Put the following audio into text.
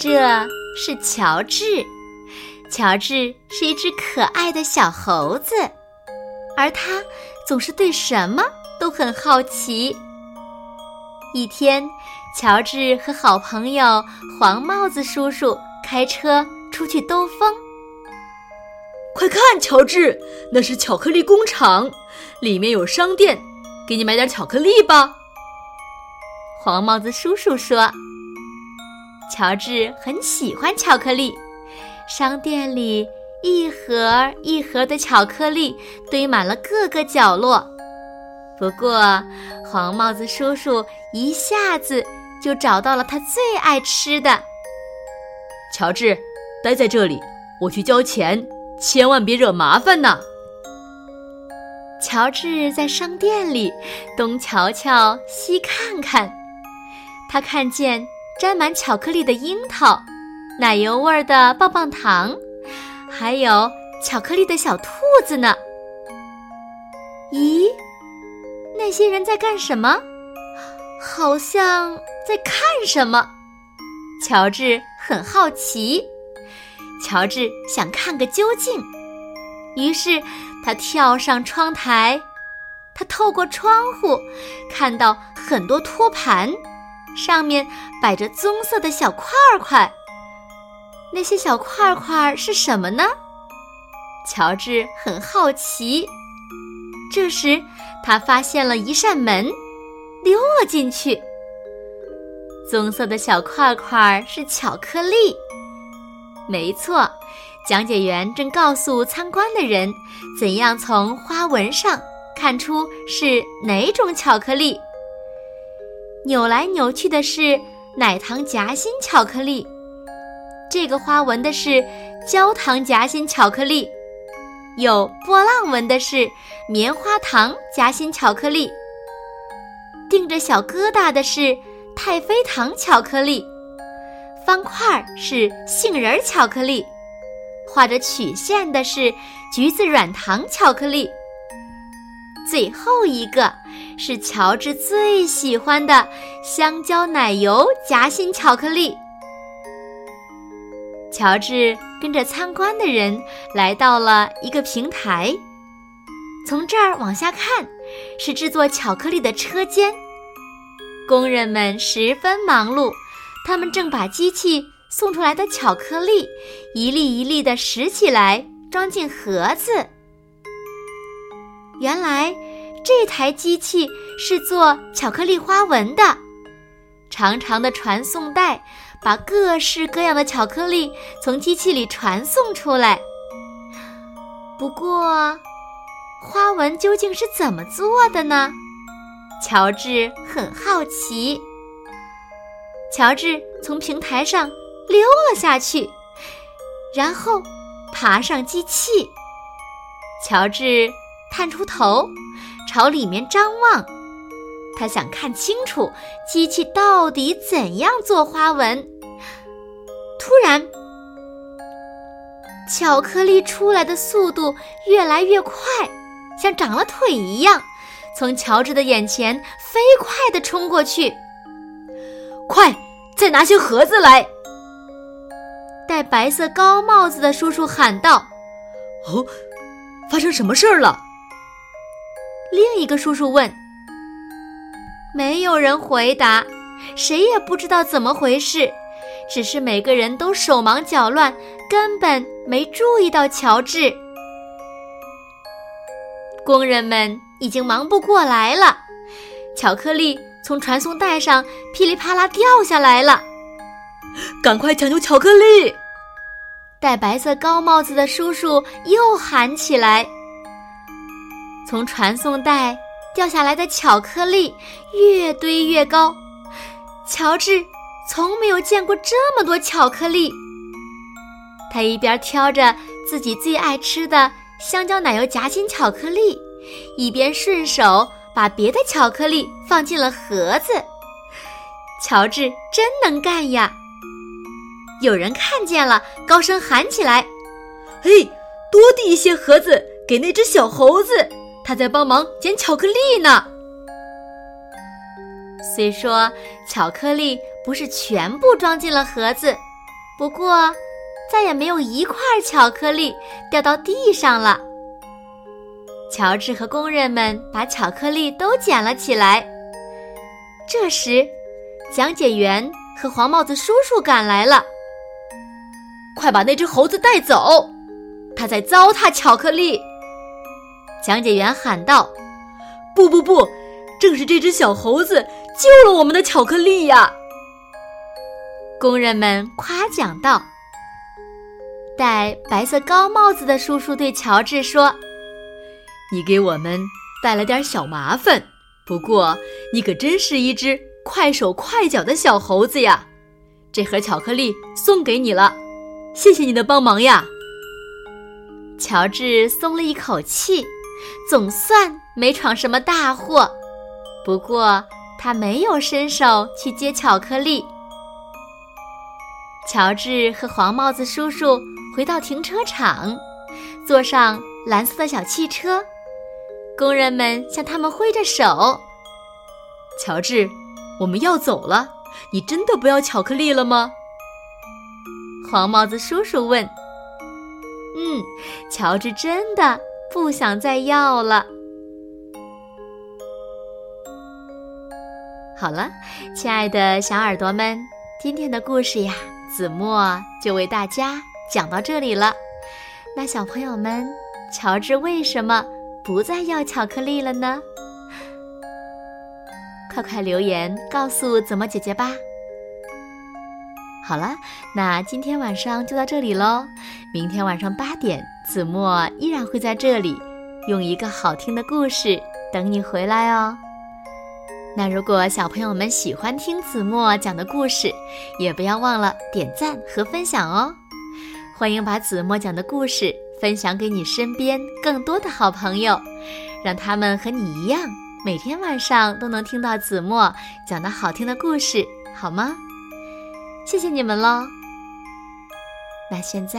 这是乔治，乔治是一只可爱的小猴子，而他总是对什么都很好奇。一天，乔治和好朋友黄帽子叔叔开车出去兜风。快看，乔治，那是巧克力工厂，里面有商店，给你买点巧克力吧。黄帽子叔叔说。乔治很喜欢巧克力，商店里一盒一盒的巧克力堆满了各个角落。不过，黄帽子叔叔一下子就找到了他最爱吃的。乔治，待在这里，我去交钱，千万别惹麻烦呐。乔治在商店里东瞧瞧西看看，他看见。沾满巧克力的樱桃，奶油味儿的棒棒糖，还有巧克力的小兔子呢。咦，那些人在干什么？好像在看什么。乔治很好奇，乔治想看个究竟，于是他跳上窗台，他透过窗户看到很多托盘。上面摆着棕色的小块块，那些小块块是什么呢？乔治很好奇。这时，他发现了一扇门，溜了进去。棕色的小块块是巧克力，没错。讲解员正告诉参观的人，怎样从花纹上看出是哪种巧克力。扭来扭去的是奶糖夹心巧克力，这个花纹的是焦糖夹心巧克力，有波浪纹的是棉花糖夹心巧克力，钉着小疙瘩的是太妃糖巧克力，方块儿是杏仁巧克力，画着曲线的是橘子软糖巧克力。最后一个是乔治最喜欢的香蕉奶油夹心巧克力。乔治跟着参观的人来到了一个平台，从这儿往下看是制作巧克力的车间，工人们十分忙碌，他们正把机器送出来的巧克力一粒一粒地拾起来，装进盒子。原来，这台机器是做巧克力花纹的。长长的传送带把各式各样的巧克力从机器里传送出来。不过，花纹究竟是怎么做的呢？乔治很好奇。乔治从平台上溜了下去，然后爬上机器。乔治。探出头，朝里面张望，他想看清楚机器到底怎样做花纹。突然，巧克力出来的速度越来越快，像长了腿一样，从乔治的眼前飞快地冲过去。快，再拿些盒子来！戴白色高帽子的叔叔喊道：“哦，发生什么事儿了？”另一个叔叔问：“没有人回答，谁也不知道怎么回事，只是每个人都手忙脚乱，根本没注意到乔治。工人们已经忙不过来了，巧克力从传送带上噼里啪啦掉下来了，赶快抢救巧克力！”戴白色高帽子的叔叔又喊起来。从传送带掉下来的巧克力越堆越高。乔治从没有见过这么多巧克力。他一边挑着自己最爱吃的香蕉奶油夹心巧克力，一边顺手把别的巧克力放进了盒子。乔治真能干呀！有人看见了，高声喊起来：“嘿，多递一些盒子给那只小猴子，他在帮忙捡巧克力呢。”虽说巧克力不是全部装进了盒子，不过再也没有一块巧克力掉到地上了。乔治和工人们把巧克力都捡了起来。这时，讲解员和黄帽子叔叔赶来了。快把那只猴子带走！他在糟蹋巧克力。讲解员喊道：“不不不，正是这只小猴子救了我们的巧克力呀！”工人们夸奖道。戴白色高帽子的叔叔对乔治说：“你给我们带了点小麻烦，不过你可真是一只快手快脚的小猴子呀！这盒巧克力送给你了。”谢谢你的帮忙呀，乔治松了一口气，总算没闯什么大祸。不过他没有伸手去接巧克力。乔治和黄帽子叔叔回到停车场，坐上蓝色的小汽车。工人们向他们挥着手。乔治，我们要走了，你真的不要巧克力了吗？黄帽子叔叔问：“嗯，乔治真的不想再要了。”好了，亲爱的小耳朵们，今天的故事呀，子墨就为大家讲到这里了。那小朋友们，乔治为什么不再要巧克力了呢？快快留言告诉子墨姐姐吧。好了，那今天晚上就到这里喽。明天晚上八点，子墨依然会在这里，用一个好听的故事等你回来哦。那如果小朋友们喜欢听子墨讲的故事，也不要忘了点赞和分享哦。欢迎把子墨讲的故事分享给你身边更多的好朋友，让他们和你一样，每天晚上都能听到子墨讲的好听的故事，好吗？谢谢你们喽。那现在